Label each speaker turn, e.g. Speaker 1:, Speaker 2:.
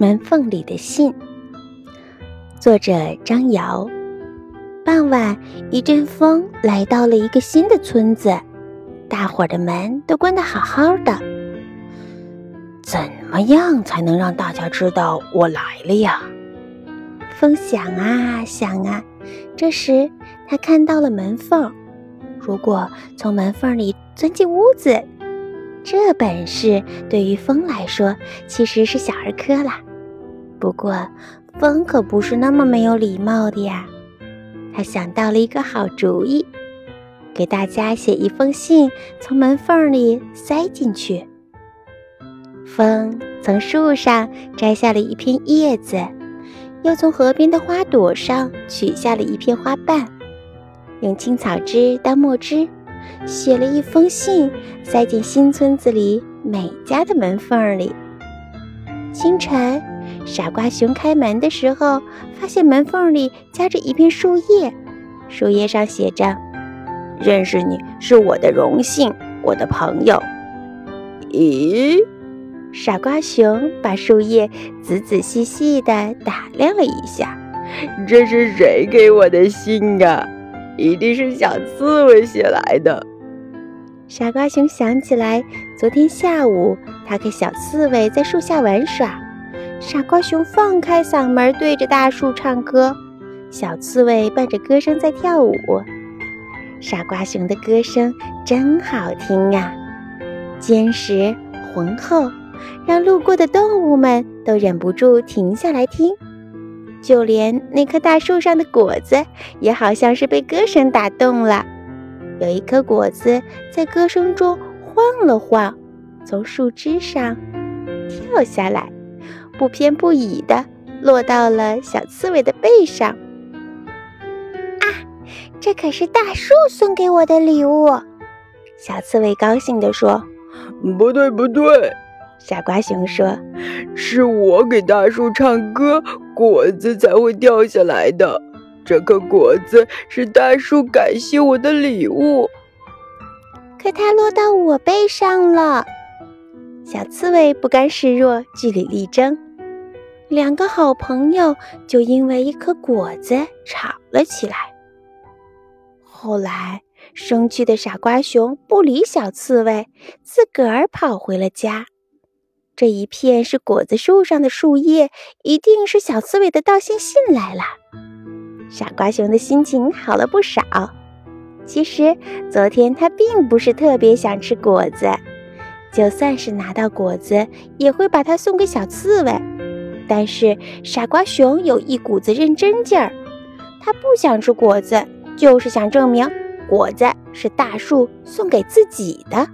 Speaker 1: 门缝里的信，作者张瑶。傍晚，一阵风来到了一个新的村子，大伙儿的门都关得好好的。
Speaker 2: 怎么样才能让大家知道我来了呀？
Speaker 1: 风想啊想啊，这时他看到了门缝。如果从门缝里钻进屋子，这本事对于风来说其实是小儿科啦。不过，风可不是那么没有礼貌的呀。他想到了一个好主意，给大家写一封信，从门缝里塞进去。风从树上摘下了一片叶子，又从河边的花朵上取下了一片花瓣，用青草汁当墨汁，写了一封信，塞进新村子里每家的门缝里。清晨。傻瓜熊开门的时候，发现门缝里夹着一片树叶，树叶上写着：“
Speaker 2: 认识你是我的荣幸，我的朋友。”
Speaker 3: 咦？
Speaker 1: 傻瓜熊把树叶仔仔细细地打量了一下，
Speaker 3: 这是谁给我的信啊？一定是小刺猬写来的。
Speaker 1: 傻瓜熊想起来，昨天下午他和小刺猬在树下玩耍。傻瓜熊放开嗓门对着大树唱歌，小刺猬伴着歌声在跳舞。傻瓜熊的歌声真好听啊，坚实浑厚，让路过的动物们都忍不住停下来听。就连那棵大树上的果子也好像是被歌声打动了，有一颗果子在歌声中晃了晃，从树枝上跳下来。不偏不倚地落到了小刺猬的背上。啊，这可是大树送给我的礼物！小刺猬高兴地说。
Speaker 3: 不对，不对，
Speaker 1: 傻瓜熊说，
Speaker 3: 是我给大树唱歌，果子才会掉下来的。这颗果子是大树感谢我的礼物，
Speaker 1: 可它落到我背上了。小刺猬不甘示弱，据理力争。两个好朋友就因为一颗果子吵了起来。后来，生气的傻瓜熊不理小刺猬，自个儿跑回了家。这一片是果子树上的树叶，一定是小刺猬的道歉信来了。傻瓜熊的心情好了不少。其实，昨天他并不是特别想吃果子，就算是拿到果子，也会把它送给小刺猬。但是傻瓜熊有一股子认真劲儿，他不想吃果子，就是想证明果子是大树送给自己的。